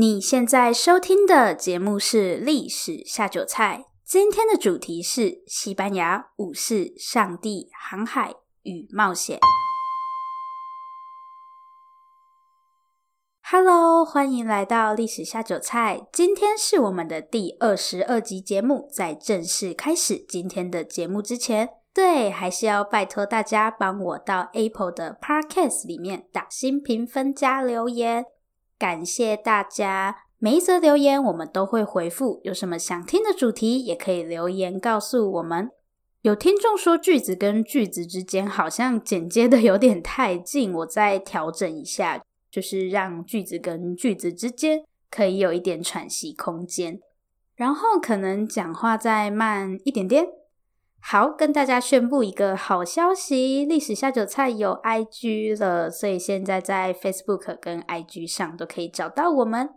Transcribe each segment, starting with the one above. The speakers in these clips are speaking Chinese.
你现在收听的节目是《历史下酒菜》，今天的主题是西班牙武士、上帝、航海与冒险。Hello，欢迎来到《历史下酒菜》，今天是我们的第二十二集节目。在正式开始今天的节目之前，对，还是要拜托大家帮我到 Apple 的 Podcast 里面打新评分加留言。感谢大家，每一则留言我们都会回复。有什么想听的主题，也可以留言告诉我们。有听众说句子跟句子之间好像剪接的有点太近，我再调整一下，就是让句子跟句子之间可以有一点喘息空间，然后可能讲话再慢一点点。好，跟大家宣布一个好消息，历史下酒菜有 IG 了，所以现在在 Facebook 跟 IG 上都可以找到我们。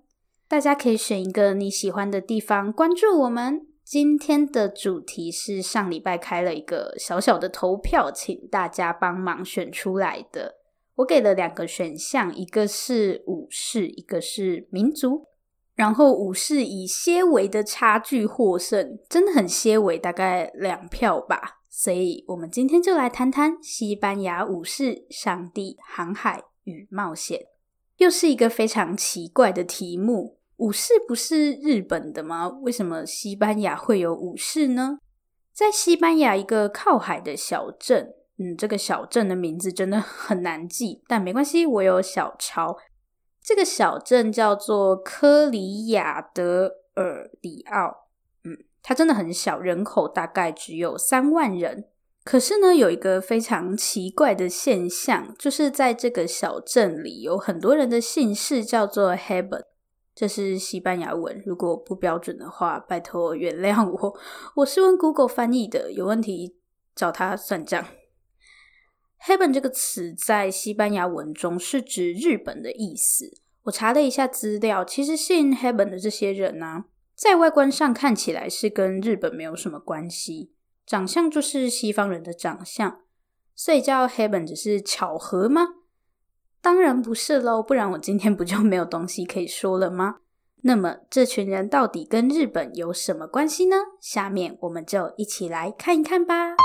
大家可以选一个你喜欢的地方关注我们。今天的主题是上礼拜开了一个小小的投票，请大家帮忙选出来的。我给了两个选项，一个是武士，一个是民族。然后武士以些微的差距获胜，真的很些微，大概两票吧。所以我们今天就来谈谈西班牙武士、上帝、航海与冒险。又是一个非常奇怪的题目。武士不是日本的吗？为什么西班牙会有武士呢？在西班牙一个靠海的小镇，嗯，这个小镇的名字真的很难记，但没关系，我有小抄。这个小镇叫做科里亚德尔里奥，嗯，它真的很小，人口大概只有三万人。可是呢，有一个非常奇怪的现象，就是在这个小镇里，有很多人的姓氏叫做 Haben，这是西班牙文，如果不标准的话，拜托原谅我。我是问 Google 翻译的，有问题找他算账。Heaven 这个词在西班牙文中是指日本的意思。我查了一下资料，其实姓 Heaven 的这些人呢、啊，在外观上看起来是跟日本没有什么关系，长相就是西方人的长相，所以叫 Heaven 只是巧合吗？当然不是喽，不然我今天不就没有东西可以说了吗？那么这群人到底跟日本有什么关系呢？下面我们就一起来看一看吧。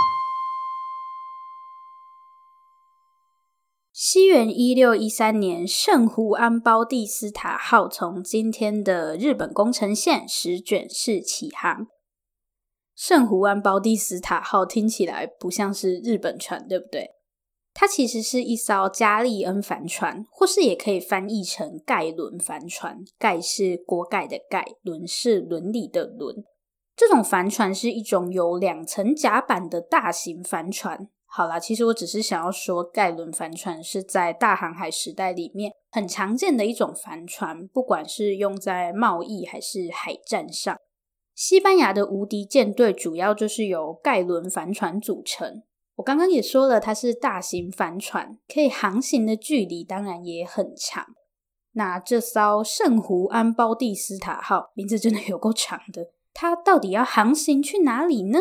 西元一六一三年，圣胡安包蒂斯塔号从今天的日本宫城县石卷市启航。圣胡安包蒂斯塔号听起来不像是日本船，对不对？它其实是一艘加利恩帆船，或是也可以翻译成盖伦帆船。盖是锅盖的盖，伦是伦理的伦。这种帆船是一种有两层甲板的大型帆船。好啦，其实我只是想要说，盖伦帆船是在大航海时代里面很常见的一种帆船，不管是用在贸易还是海战上。西班牙的无敌舰队主要就是由盖伦帆船组成。我刚刚也说了，它是大型帆船，可以航行的距离当然也很长。那这艘圣胡安包蒂斯塔号名字真的有够长的，它到底要航行去哪里呢？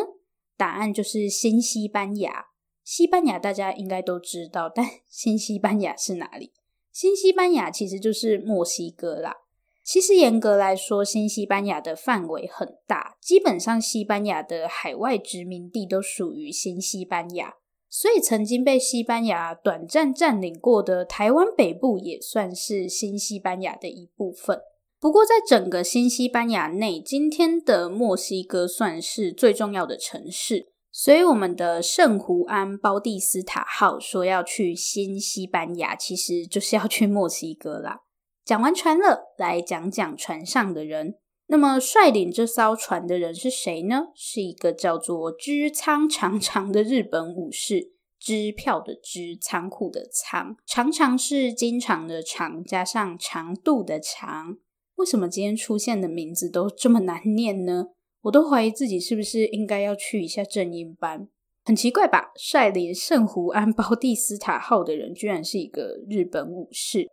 答案就是新西班牙。西班牙大家应该都知道，但 新西班牙是哪里？新西班牙其实就是墨西哥啦。其实严格来说，新西班牙的范围很大，基本上西班牙的海外殖民地都属于新西班牙。所以曾经被西班牙短暂占领过的台湾北部也算是新西班牙的一部分。不过在整个新西班牙内，今天的墨西哥算是最重要的城市。所以，我们的圣胡安包蒂斯塔号说要去新西班牙，其实就是要去墨西哥啦。讲完船了，来讲讲船上的人。那么，率领这艘船的人是谁呢？是一个叫做支仓长长的日本武士。支票的支，仓库的仓，长长是经常的长，加上长度的长。为什么今天出现的名字都这么难念呢？我都怀疑自己是不是应该要去一下正音班，很奇怪吧？率领圣胡安包蒂斯塔号的人居然是一个日本武士。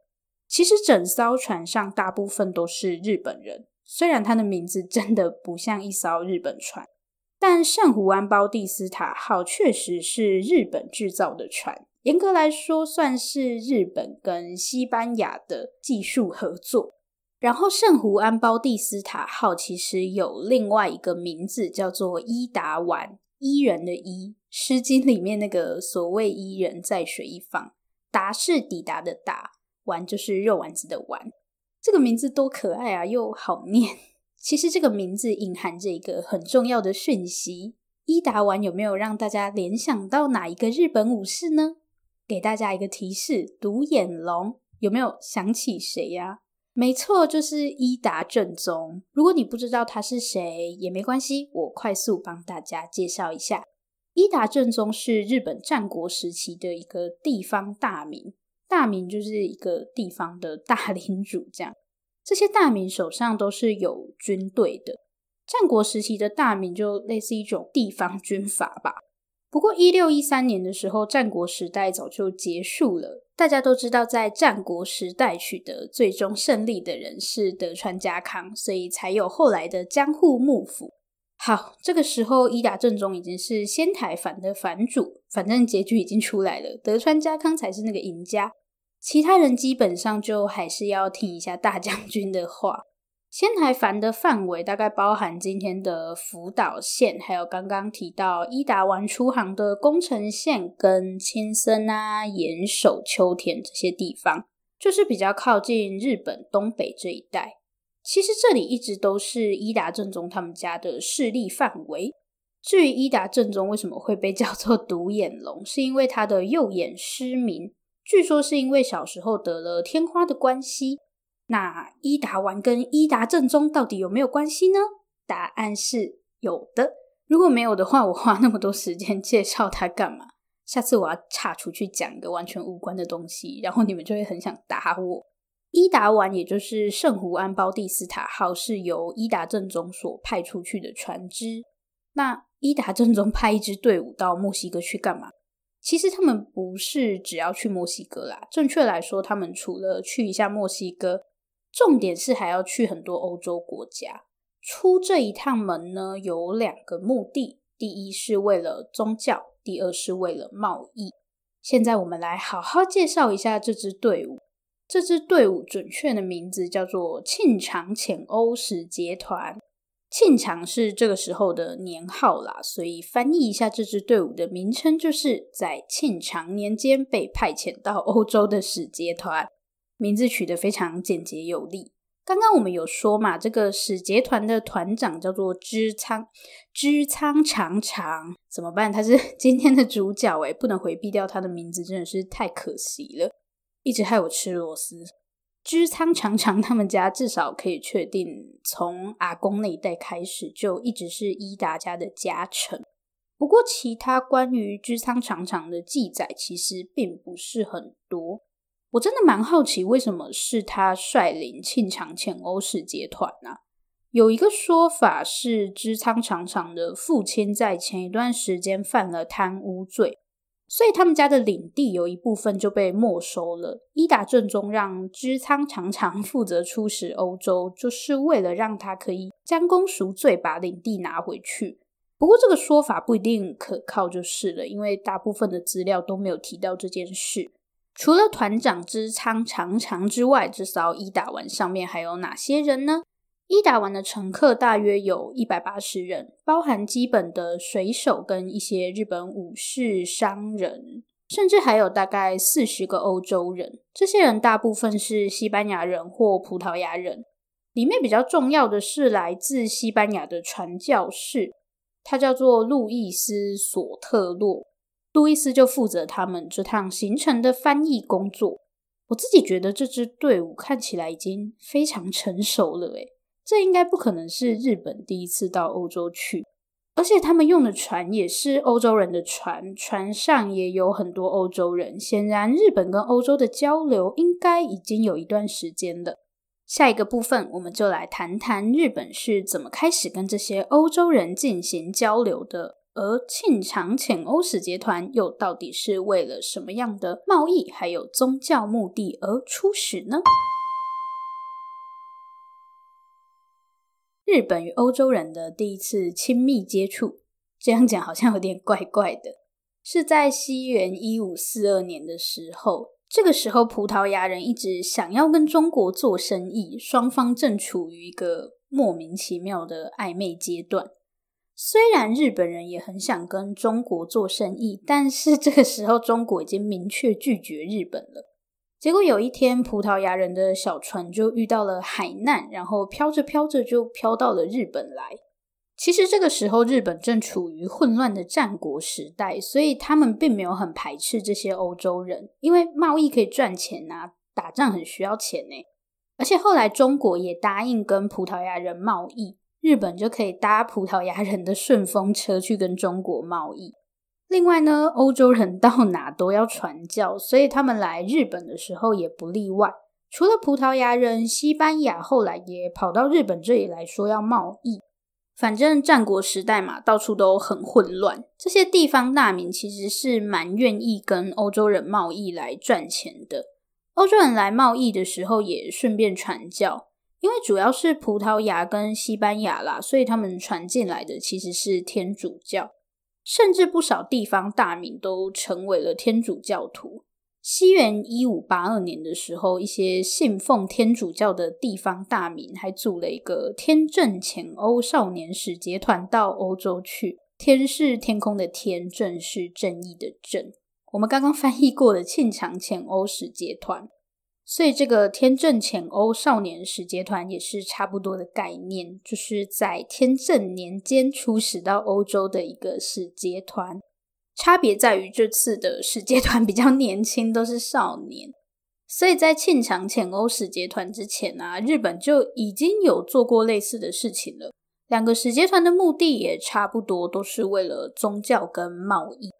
其实整艘船上大部分都是日本人，虽然他的名字真的不像一艘日本船，但圣胡安包蒂斯塔号确实是日本制造的船。严格来说，算是日本跟西班牙的技术合作。然后圣胡安包蒂斯塔号其实有另外一个名字，叫做伊达丸，伊人的伊，《诗经》里面那个所谓伊人，在水一方，达是抵达的达，丸就是肉丸子的丸。这个名字多可爱啊，又好念。其实这个名字隐含着一个很重要的讯息。伊达丸有没有让大家联想到哪一个日本武士呢？给大家一个提示：独眼龙有没有想起谁呀？没错，就是伊达正宗。如果你不知道他是谁也没关系，我快速帮大家介绍一下。伊达正宗是日本战国时期的一个地方大名，大名就是一个地方的大 领主，这样。这些大名手上都是有军队的。战国时期的大名就类似一种地方军阀吧。不过一六一三年的时候，战国时代早就结束了。大家都知道，在战国时代取得最终胜利的人是德川家康，所以才有后来的江户幕府。好，这个时候伊达政宗已经是仙台藩的藩主，反正结局已经出来了，德川家康才是那个赢家，其他人基本上就还是要听一下大将军的话。仙台藩的范围大概包含今天的福岛县，还有刚刚提到伊达丸出航的宫城县跟青森啊、岩手、秋田这些地方，就是比较靠近日本东北这一带。其实这里一直都是伊达正宗他们家的势力范围。至于伊达正宗为什么会被叫做独眼龙，是因为他的右眼失明，据说是因为小时候得了天花的关系。那伊达丸跟伊达正宗到底有没有关系呢？答案是有的。如果没有的话，我花那么多时间介绍他干嘛？下次我要岔出去讲一个完全无关的东西，然后你们就会很想打我。伊达丸也就是圣胡安包蒂斯塔号，是由伊达正宗所派出去的船只。那伊达正宗派一支队伍到墨西哥去干嘛？其实他们不是只要去墨西哥啦，正确来说，他们除了去一下墨西哥。重点是还要去很多欧洲国家。出这一趟门呢，有两个目的：第一是为了宗教，第二是为了贸易。现在我们来好好介绍一下这支队伍。这支队伍准确的名字叫做庆长遣欧使节团。庆长是这个时候的年号啦，所以翻译一下这支队伍的名称，就是在庆长年间被派遣到欧洲的使节团。名字取得非常简洁有力。刚刚我们有说嘛，这个使节团的团长叫做织仓织仓长长，怎么办？他是 今天的主角诶，不能回避掉他的名字，真的是太可惜了，一直害我吃螺丝。织仓长长他们家至少可以确定，从阿公那一代开始就一直是伊达家的家臣。不过，其他关于织仓长长的记载其实并不是很多。我真的蛮好奇，为什么是他率领庆长浅欧使节团呢？有一个说法是，织仓长长的父亲在前一段时间犯了贪污罪，所以他们家的领地有一部分就被没收了。伊达正宗让织仓长长负责出使欧洲，就是为了让他可以将功赎罪，把领地拿回去。不过这个说法不一定可靠，就是了，因为大部分的资料都没有提到这件事。除了团长之仓长长之外，这艘伊达丸上面还有哪些人呢？伊达丸的乘客大约有一百八十人，包含基本的水手跟一些日本武士、商人，甚至还有大概四十个欧洲人。这些人大部分是西班牙人或葡萄牙人。里面比较重要的是来自西班牙的传教士，他叫做路易斯·索特洛。路易斯就负责他们这趟行程的翻译工作。我自己觉得这支队伍看起来已经非常成熟了，诶，这应该不可能是日本第一次到欧洲去，而且他们用的船也是欧洲人的船，船上也有很多欧洲人。显然，日本跟欧洲的交流应该已经有一段时间了。下一个部分，我们就来谈谈日本是怎么开始跟这些欧洲人进行交流的。而庆长浅欧使节团又到底是为了什么样的贸易还有宗教目的而出使呢？日本与欧洲人的第一次亲密接触，这样讲好像有点怪怪的，是在西元一五四二年的时候，这个时候，葡萄牙人一直想要跟中国做生意，双方正处于一个莫名其妙的暧昧阶段。虽然日本人也很想跟中国做生意，但是这个时候中国已经明确拒绝日本了。结果有一天，葡萄牙人的小船就遇到了海难，然后飘着飘着就飘到了日本来。其实这个时候日本正处于混乱的战国时代，所以他们并没有很排斥这些欧洲人，因为贸易可以赚钱啊，打仗很需要钱呢。而且后来中国也答应跟葡萄牙人贸易，日本就可以搭葡萄牙人的顺风车去跟中国贸易。另外呢，欧洲人到哪都要传教，所以他们来日本的时候也不例外。除了葡萄牙人，西班牙后来也跑到日本这里来说要贸易。反正战国时代嘛，到处都很混乱。这些地方大名其实是蛮愿意跟欧洲人贸易来赚钱的。欧洲人来贸易的时候也顺便传教，因为主要是葡萄牙跟西班牙啦，所以他们传进来的其实是天主教。甚至不少地方大名都成为了天主教徒。西元一五八二年的时候，一些信奉天主教的地方大名还组了一个天正遣欧少年使节团到欧洲去。天是天空的天，正是正义的正。我们刚刚翻译过的庆长遣欧使节团。所以，这个天正遣欧少年使节团也是差不多的概念，就是在天正年间出使到欧洲的一个使节团。差别在于这次的使节团 比较年轻，都是少年。所以在庆长遣欧使节团之前啊，日本就已经有做过类似的事情了。两个使节团的目的也差不多，都是为了宗教跟贸易。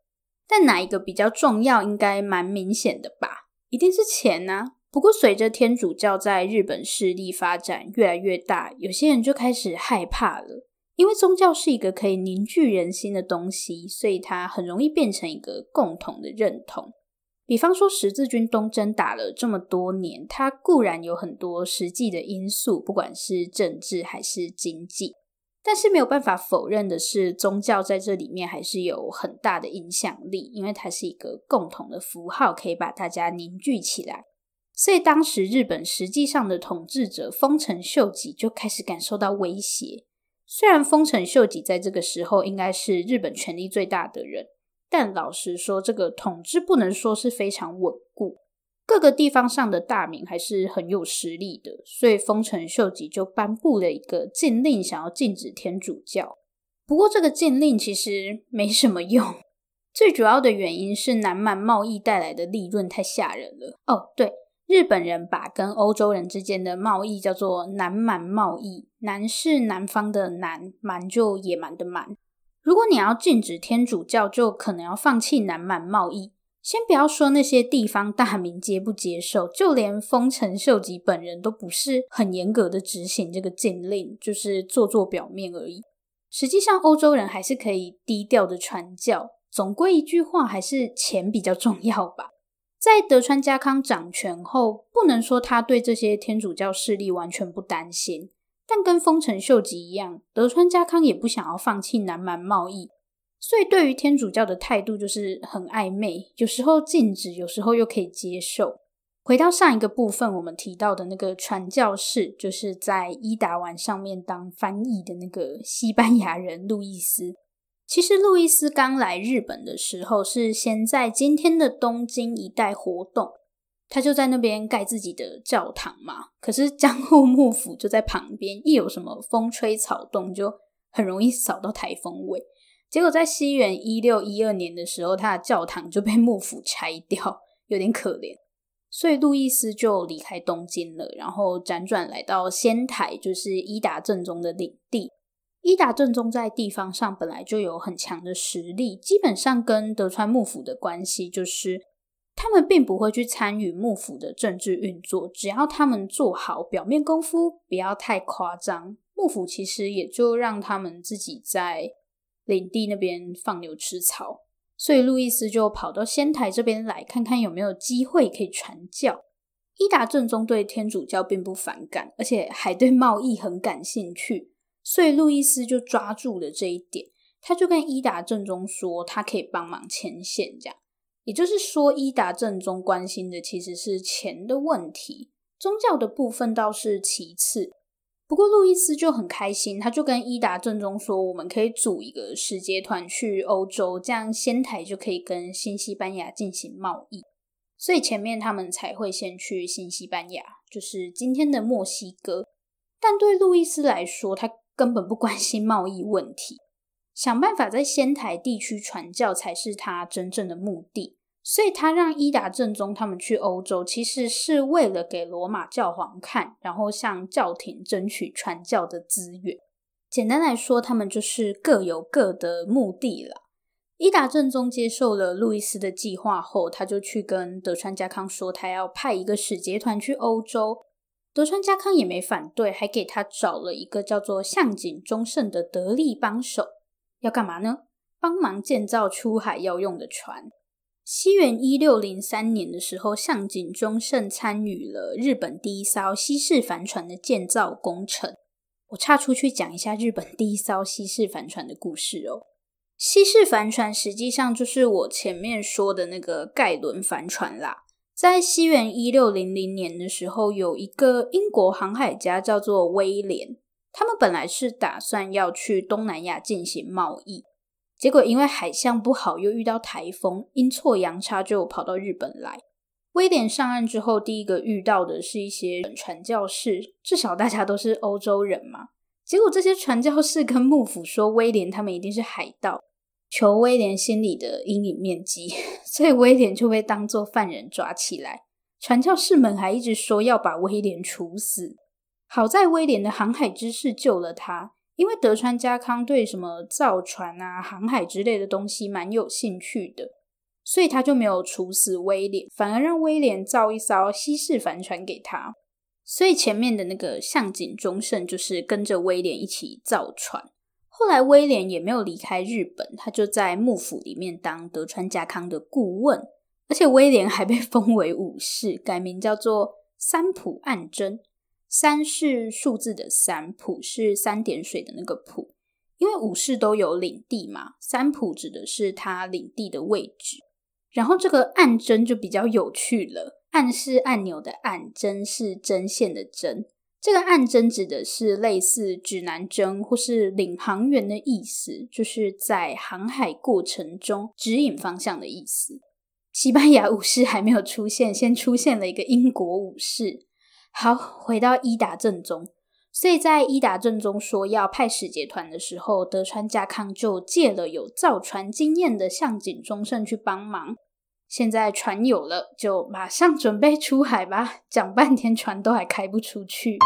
但哪一个比较重要？应该蛮明显的吧？一定是钱啊！不过，随着天主教在日本势力发展越来越大，有些人就开始害怕了。因为宗教是一个可以凝聚人心的东西，所以它很容易变成一个共同的认同。比方说，十字军东征打了这么多年，它固然有很多实际的因素，不管是政治还是经济，但是没有办法否认的是，宗教在这里面还是有很大的影响力，因为它是一个共同的符号，可以把大家凝聚起来。所以当时日本实际上的统治者丰臣秀吉就开始感受到威胁。虽然丰臣秀吉在这个时候应该是日本权力最大的人，但老实说，这个统治不能说是非常稳固。各个地方上的大名还是很有实力的，所以丰臣秀吉就颁布了一个禁令，想要禁止天主教。不过这个禁令其实没什么用，最主要的原因是南蛮贸易带来的利润太吓人了。哦，对。日本人把跟欧洲人之间的贸易叫做南蛮贸易，南是南方的南，蛮就野蛮的蛮。如果你要禁止天主教，就可能要放弃南蛮贸易。先不要说那些地方大名接不接受，就连丰臣秀吉本人都不是很严格的执行这个禁令，就是做做表面而已。实际上，欧洲人还是可以低调的传教。总归一句话，还是钱比较重要吧。在德川家康掌权后，不能说他对这些天主教势力完全不担心，但跟丰臣秀吉一样，德川家康也不想要放弃南蛮贸易，所以对于天主教的态度就是很暧昧，有时候禁止，有时候又可以接受。回到上一个部分，我们提到的那个传教士，就是在伊达丸上面当翻译的那个西班牙人路易斯。其实路易斯刚来日本的时候，是先在今天的东京一带活动，他就在那边盖自己的教堂嘛。可是江户幕府就在旁边，一有什么风吹草动，就很容易扫到台风尾。结果在西元一六一二年的时候，他的教堂就被幕府拆掉，有点可怜。所以路易斯就离开东京了，然后辗转来到仙台，就是伊达正宗的领地。伊达正宗在地方上本来就有很强的实力，基本上跟德川幕府的关系就是，他们并不会去参与幕府的政治运作，只要他们做好表面功夫，不要太夸张，幕府其实也就让他们自己在领地那边放牛吃草。所以路易斯就跑到仙台这边来看看有没有机会可以传教。伊达正宗对天主教并不反感，而且还对贸易很感兴趣。所以路易斯就抓住了这一点，他就跟伊达正宗说，他可以帮忙牵线，这样。也就是说，伊达正宗关心的其实是钱的问题，宗教的部分倒是其次。不过路易斯就很开心，他就跟伊达正宗说：“我们可以组一个使节团去欧洲，这样仙台就可以跟新西班牙进行贸易。”所以前面他们才会先去新西班牙，就是今天的墨西哥。但对路易斯来说，他根本不关心贸易问题，想办法在仙台地区传教才是他真正的目的。所以他让伊达政宗他们去欧洲，其实是为了给罗马教皇看，然后向教廷争取传教的资源。简单来说，他们就是各有各的目的了。伊达政宗接受了路易斯的计划后，他就去跟德川家康说，他要派一个使节团去欧洲。德川家康也没反对，还给他找了一个叫做向井忠胜的得力帮手。要干嘛呢？帮忙建造出海要用的船。西元一六零三年的时候，向井忠胜参与了日本第一艘西式帆船的建造工程。我岔出去讲一下日本第一艘西式帆船的故事哦。西式帆船实际上就是我前面说的那个盖伦帆船啦。在西元一六零零年的时候，有一个英国航海家叫做威廉，他们本来是打算要去东南亚进行贸易，结果因为海象不好，又遇到台风，阴错阳差就跑到日本来。威廉上岸之后，第一个遇到的是一些传教士，至少大家都是欧洲人嘛。结果这些传教士跟幕府说，威廉他们一定是海盗。求威廉心里的阴影面积，所以威廉就被当作犯人抓起来。传教士们还一直说要把威廉处死。好在威廉的航海知识救了他，因为德川家康对什么造船啊、航海之类的东西蛮有兴趣的，所以他就没有处死威廉，反而让威廉造一艘西式帆船给他。所以前面的那个向井忠胜就是跟着威廉一起造船。后来威廉也没有离开日本，他就在幕府里面当德川家康的顾问，而且威廉还被封为武士，改名叫做三浦岸真。三是数字的三，浦是三点水的那个浦。因为武士都有领地嘛，三浦指的是他领地的位置。然后这个岸真就比较有趣了，岸是按钮的岸，真是针线的针。这个暗针指的是类似指南针或是领航员的意思，就是在航海过程中指引方向的意思。西班牙武士还没有出现，先出现了一个英国武士。好，回到伊达政宗，所以在伊达政宗说要派使节团的时候，德川家康就借了有造船经验的向井忠胜去帮忙。现在船有了，就马上准备出海吧。讲半天，船都还开不出去。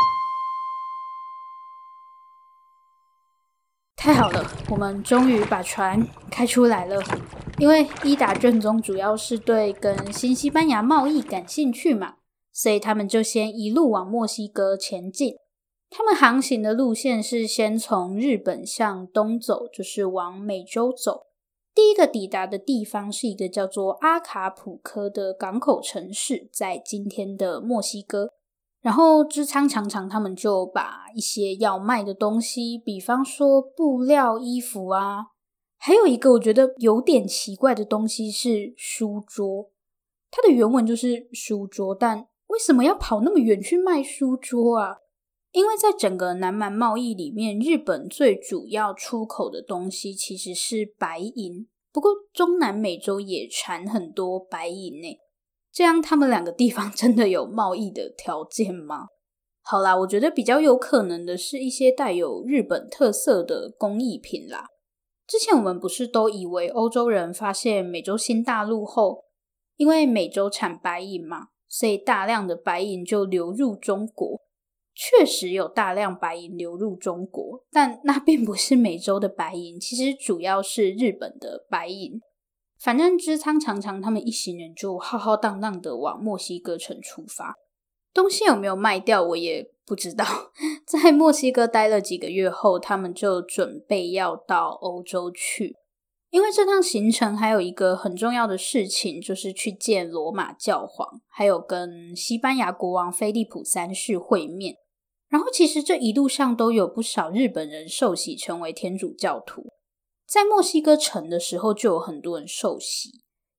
太好了，我们终于把船开出来了。因为伊达卷宗主要是对跟新西班牙贸易感兴趣嘛，所以他们就先一路往墨西哥前进。他们航行的路线是先从日本向东走，就是往美洲走。第一个抵达的地方是一个叫做阿卡普科的港口城市，在今天的墨西哥。然后支仓常常他们就把一些要卖的东西，比方说布料、衣服啊，还有一个我觉得有点奇怪的东西是书桌。它的原文就是书桌，但为什么要跑那么远去卖书桌啊？因为在整个南蛮贸易里面，日本最主要出口的东西其实是白银。不过中南美洲也产很多白银呢，这样他们两个地方 真的有贸易的条件吗？好啦，我觉得比较有可能的是一些带有日本特色的工艺品啦。之前我们不是都以为欧洲人发现美洲新大陆后，因为美洲产白银嘛，所以大量的白银就流入中国。确实有大量白银流入中国，但那并不是美洲的白银，其实主要是日本的白银。反正织仓常常他们一行人就浩浩荡荡的往墨西哥城出发，东西有没有卖掉我也不知道。在墨西哥待了几个月后，他们就准备要到欧洲去，因为这趟行程还有一个很重要的事情，就是去见罗马教皇，还有跟西班牙国王菲利普三世会面。然后，其实这一路上都有不少日本人受洗成为天主教徒。在墨西哥城的时候，就有很多人受洗。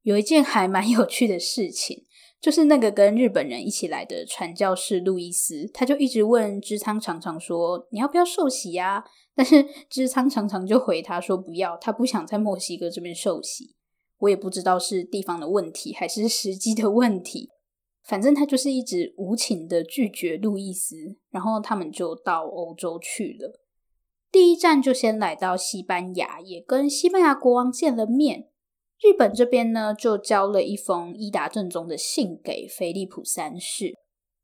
有一件还蛮有趣的事情，就是那个跟日本人一起来的传教士路易斯，他就一直问支仓常常说：“你要不要受洗呀？”但是支仓常常就回他说：“不要，他不想在墨西哥这边受洗。”我也不知道是地方的问题还是时机的问题，反正他就是一直无情的拒绝路易斯，然后他们就到欧洲去了。第一站就先来到西班牙，也跟西班牙国王见了面。日本这边呢，就交了一封伊达正宗的信给菲利普三世，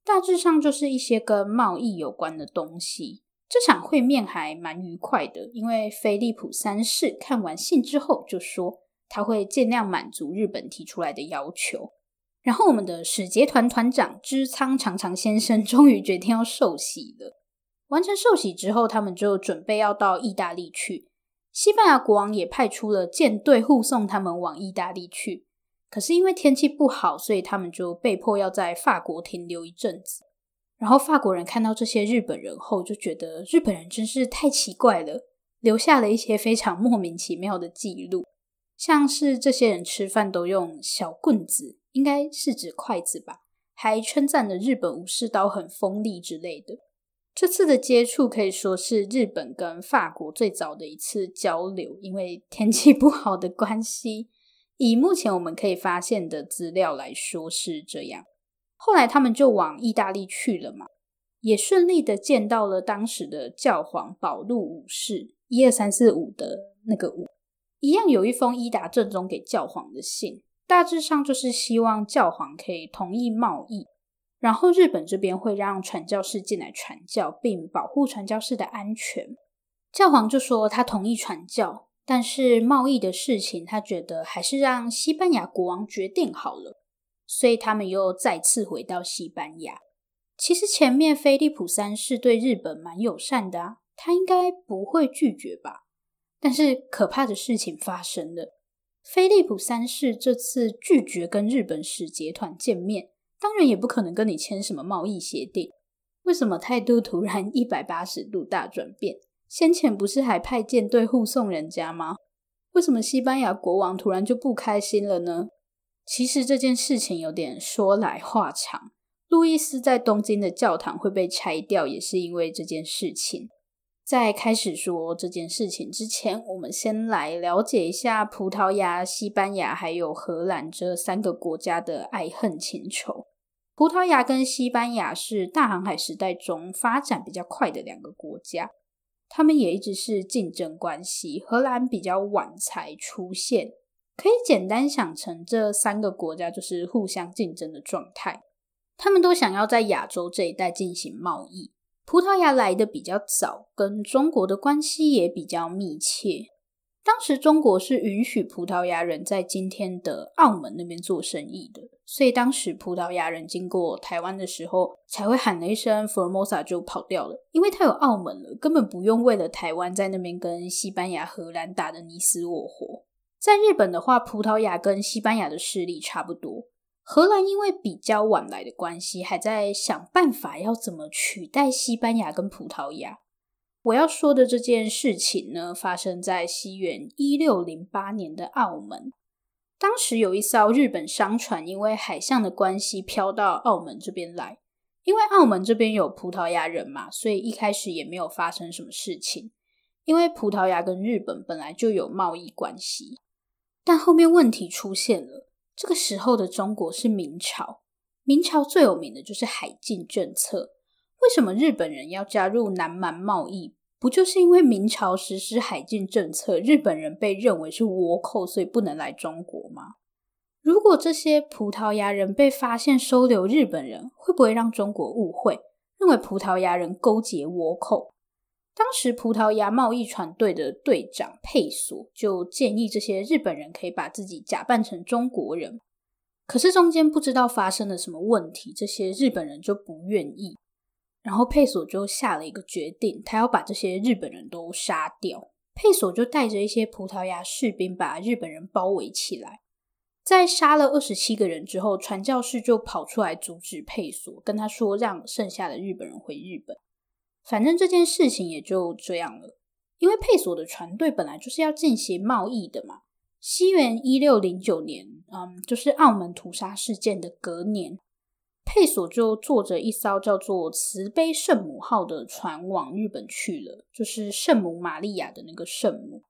大致上就是一些跟贸易有关的东西。这场会面还蛮愉快的，因为菲利普三世看完信之后就说。他会尽量满足日本提出来的要求，然后我们的使节团团长织仓长长先生终于决定要受洗了。完成受洗之后，他们就准备要到意大利去。西班牙国王也派出了舰队护送他们往意大利去。可是因为天气不好，所以他们就被迫要在法国停留一阵子。然后法国人看到这些日本人后，就觉得日本人真是太奇怪了，留下了一些非常莫名其妙的记录。像是这些人吃饭都用小棍子，应该是指筷子吧，还称赞了日本武士刀很锋利之类的。这次的接触可以说是日本跟法国最早的一次交流，因为天气不好的关系。以目前我们可以发现的资料来说是这样。后来他们就往意大利去了嘛，也顺利的见到了当时的教皇保禄五世，一二三四五的那个五。一样有一封伊达正宗给教皇的信，大致上就是希望教皇可以同意贸易，然后日本这边会让传教士进来传教，并保护传教士的安全。教皇就说他同意传教，但是贸易的事情他觉得还是让西班牙国王决定好了，所以他们又再次回到西班牙。其实前面菲利普三世对日本蛮友善的啊，他应该不会拒绝吧？但是可怕的事情发生了，菲利普三世这次拒绝跟日本使节团见面，当然也不可能跟你签什么贸易协定。为什么态度突然一百八十度大转变？先前不是还派舰队护送人家吗？为什么西班牙国王突然就不开心了呢？其实这件事情有点说来话长。路易斯在东京的教堂会被拆掉，也是因为这件事情。在开始说这件事情之前，我们先来了解一下葡萄牙、西班牙还有荷兰这三个国家的爱恨情仇。葡萄牙跟西班牙是大航海时代中发展比较快的两个国家，他们也一直是竞争关系。荷兰比较晚才出现，可以简单想成这三个国家就是互相竞争的状态。他们都想要在亚洲这一带进行贸易。葡萄牙来的比较早，跟中国的关系也比较密切。当时中国是允许葡萄牙人在今天的澳门那边做生意的，所以当时葡萄牙人经过台湾的时候，才会喊了一声 Formosa 就跑掉了，因为他有澳门了，根本不用为了台湾在那边跟西班牙、荷兰打得你死我活。在日本的话，葡萄牙跟西班牙的势力差不多。荷兰因为比较晚来的关系，还在想办法要怎么取代西班牙跟葡萄牙。我要说的这件事情呢，发生在西元一六零八年的澳门。当时有一艘日本商船，因为海象的关系，飘到澳门这边来。因为澳门这边有葡萄牙人嘛，所以一开始也没有发生什么事情。因为葡萄牙跟日本本来就有贸易关系，但后面问题出现了。这个时候的中国是明朝，明朝最有名的就是海禁政策。为什么日本人要加入南蛮贸易？不就是因为明朝实施海禁政策，日本人被认为是倭寇，所以不能来中国吗？如果这些葡萄牙人被发现收留日本人，会不会让中国误会，认为葡萄牙人勾结倭寇？当时葡萄牙贸易船队的队长佩索就建议这些日本人可以把自己假扮成中国人，可是中间不知道发生了什么问题，这些日本人就不愿意，然后佩索就下了一个决定，他要把这些日本人都杀掉。佩索就带着一些葡萄牙士兵把日本人包围起来，在杀了二十七个人之后，传教士就跑出来阻止佩索，跟他说让剩下的日本人回日本。反正这件事情也就这样了，因为佩索的船队本来就是要进行贸易的嘛。西元一六零九年，嗯，就是澳门屠杀事件的隔年，佩索就坐着一艘叫做“慈悲圣母号”的船往日本去了，就是圣母玛利亚的那个圣母。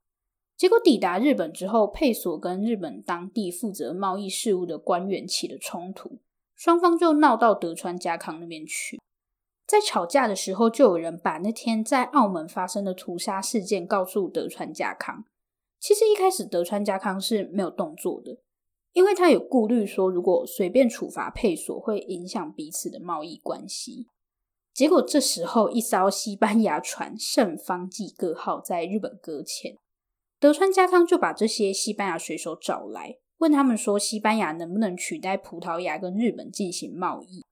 结果抵达日本之后，佩索跟日本当地负责贸易事务的官员起了冲突，双方就闹到德川家康那边去。在吵架的时候，就有人把那天在澳门发生的屠杀事件告诉德川家康。其实一开始德川家康是没有动作的，因为他有顾虑说，如果随便处罚佩索，会影响彼此的贸易关系。结果这时候，一艘西班牙船“圣方济各号”在日本搁浅，德川家康就把这些西班牙水手找来，问他们说，西班牙能不能取代葡萄牙跟日本进行贸易？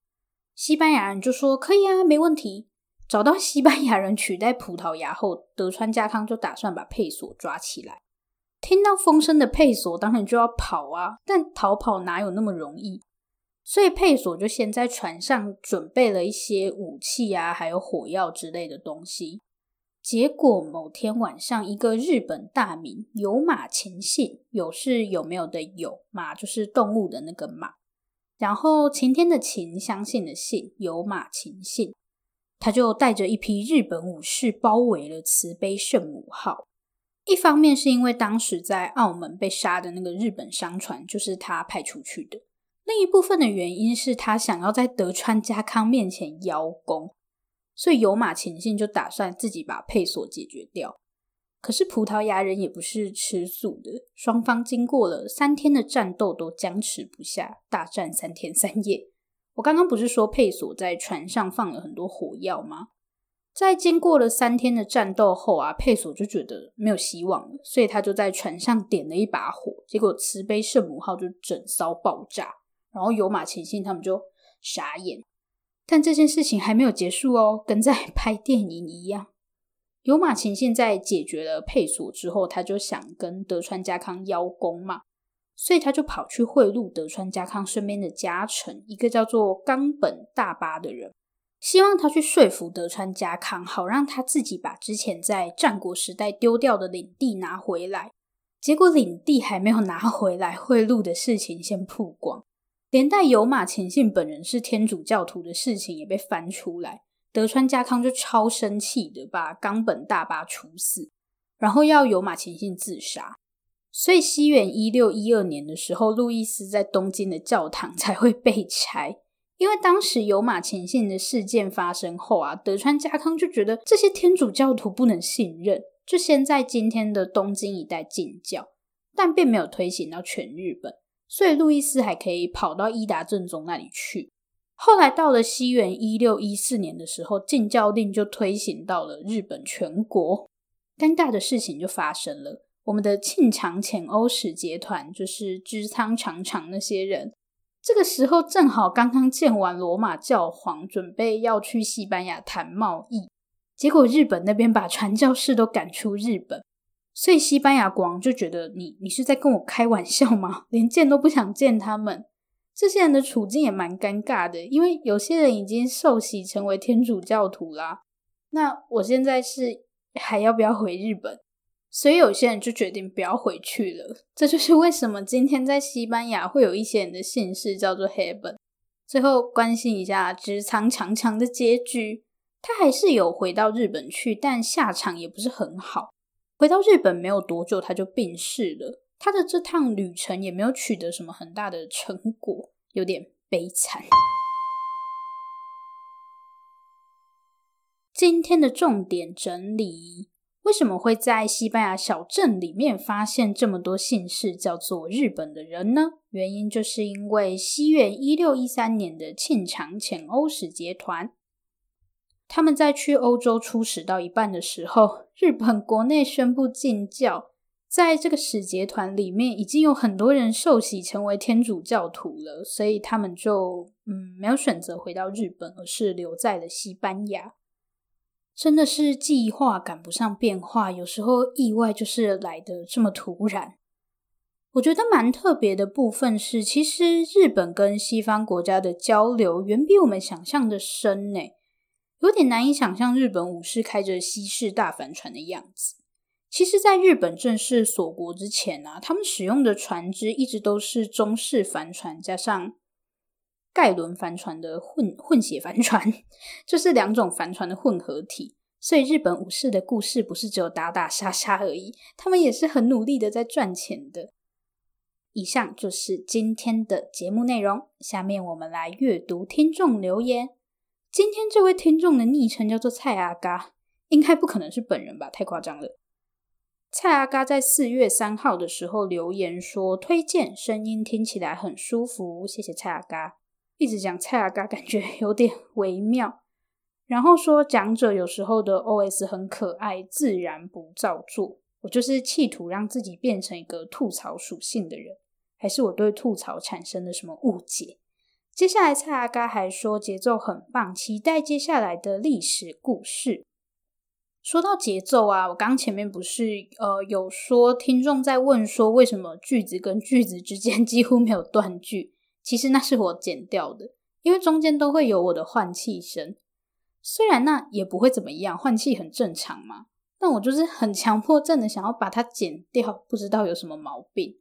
西班牙人就说可以啊，没问题。找到西班牙人取代葡萄牙后，德川家康就打算把佩索抓起来。听到风声的佩索当然就要跑啊，但逃跑哪有那么容易？所以佩索就先在船上准备了一些武器啊，还有火药之类的东西。结果某天晚上，一个日本大名有马前信，有是有没有的有，马就是动物的那个马。然后晴天的晴，相信的信，有马晴信，他就带着一批日本武士包围了慈悲圣母号。一方面是因为当时在澳门被杀的那个日本商船就是他派出去的，另一部分的原因是他想要在德川家康面前邀功，所以有马晴信就打算自己把佩索解决掉。可是葡萄牙人也不是吃素的，双方经过了三天的战斗都僵持不下，大战三天三夜。我刚刚不是说佩索在船上放了很多火药吗？在经过了三天的战斗后啊，佩索就觉得没有希望了，所以他就在船上点了一把火，结果慈悲圣母号就整艘爆炸，然后有马前信他们就傻眼。但这件事情还没有结束哦，跟在 拍电影一样。有马晴信在解决了佩索之后，他就想跟德川家康邀功嘛，所以他就跑去贿赂德川家康身边的家臣，一个叫做冈本大八的人，希望他去说服德川家康，好让他自己把之前在战国时代丢掉的领地拿回来。结果领地还没有拿回来，贿赂的事情先曝光，连带有马晴信本人是天主教徒的事情也被翻出来。德川家康就超生气的把冈本大八处死，然后要有马前信自杀。所以西元一六一二年的时候，路易斯在东京的教堂才会被拆。因为当时有马前信的事件发生后啊，德川家康就觉得这些天主教徒不能信任，就先在今天的东京一带禁教，但并没有推行到全日本。所以路易斯还可以跑到伊达正宗那里去。后来到了西元一六一四年的时候，禁教令就推行到了日本全国。尴尬的事情就发生了，我们的庆长遣欧使节团，就是织仓长长那些人，这个时候正好刚刚见完罗马教皇，准备要去西班牙谈贸易，结果日本那边把传教士都赶出日本，所以西班牙国王就觉得你你是在跟我开玩笑吗？连见都不想见他们。这些人的处境也蛮尴尬的，因为有些人已经受洗成为天主教徒啦。那我现在是还要不要回日本？所以有些人就决定不要回去了。这就是为什么今天在西班牙会有一些人的姓氏叫做黑本。最后关心一下直仓强强的结局，他还是有回到日本去，但下场也不是很好。回到日本没有多久，他就病逝了。他的这趟旅程也没有取得什么很大的成果，有点悲惨。今天的重点整理：为什么会在西班牙小镇里面发现这么多姓氏叫做日本的人呢？原因就是因为西元一六一三年的庆长遣欧使节团，他们在去欧洲出使到一半的时候，日本国内宣布禁教。在这个使节团里面，已经有很多人受洗成为天主教徒了，所以他们就嗯没有选择回到日本，而是留在了西班牙。真的是计划赶不上变化，有时候意外就是来得这么突然。我觉得蛮特别的部分是，其实日本跟西方国家的交流远比我们想象的深呢，有点难以想象日本武士开着西式大帆船的样子。其实，在日本正式锁国之前啊，他们使用的船只一直都是中式帆船加上盖伦帆船的混混血帆船，就是两种帆船的混合体。所以，日本武士的故事不是只有打打杀杀而已，他们也是很努力的在赚钱的。以上就是今天的节目内容，下面我们来阅读听众留言。今天这位听众的昵称叫做蔡阿嘎，应该不可能是本人吧？太夸张了。蔡阿嘎在四月三号的时候留言说，推荐声音听起来很舒服，谢谢蔡阿嘎。一直讲蔡阿嘎，感觉 有点微妙。然后说讲者有时候的 OS 很可爱，自然不造作。我就是企图让自己变成一个吐槽属性的人，还是我对吐槽产生了什么误解？接下来蔡阿嘎还说节奏很棒，期待接下来的历史故事。说到节奏啊，我刚前面不是呃有说听众在问说为什么句子跟句子之间 几乎没有断句？其实那是我剪掉的，因为中间都会有我的换气声。虽然那也不会怎么样，换气很正常嘛。但我就是很强迫症的想要把它剪掉，不知道有什么毛病。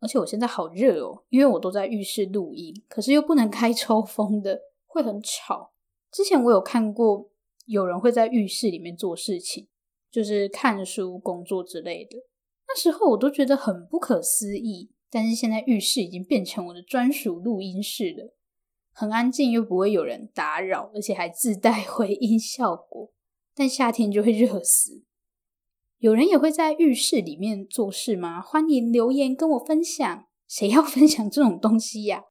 而且我现在好热哦，因为我都在浴室录音，可是又不能开 抽风的，会很吵。之前我有看过。有人会在浴室里面做事情，就是看书、工作之类的。那时候我都觉得很不可思议，但是现在浴室已经变成我的专属录音室了，很安静又不会有人打扰，而且还自带 回音效果。但夏天就会热死。有人也会在浴室里面做事吗？欢迎留言跟我分享。谁要分享这种东西呀？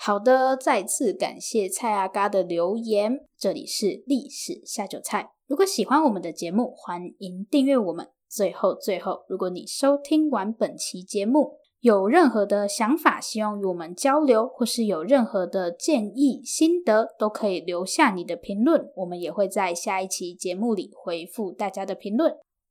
好的，再次感谢蔡阿嘎的留言。这里是历史下酒菜。如果喜欢我们的节目，欢迎订阅我们。最后，最后，如果你收听完本期节目，有任何的想法，希望与我们交流，或是有任何的建议、心得，都可以留下你的评论，我们也会在下一期节目里回复大家的评论。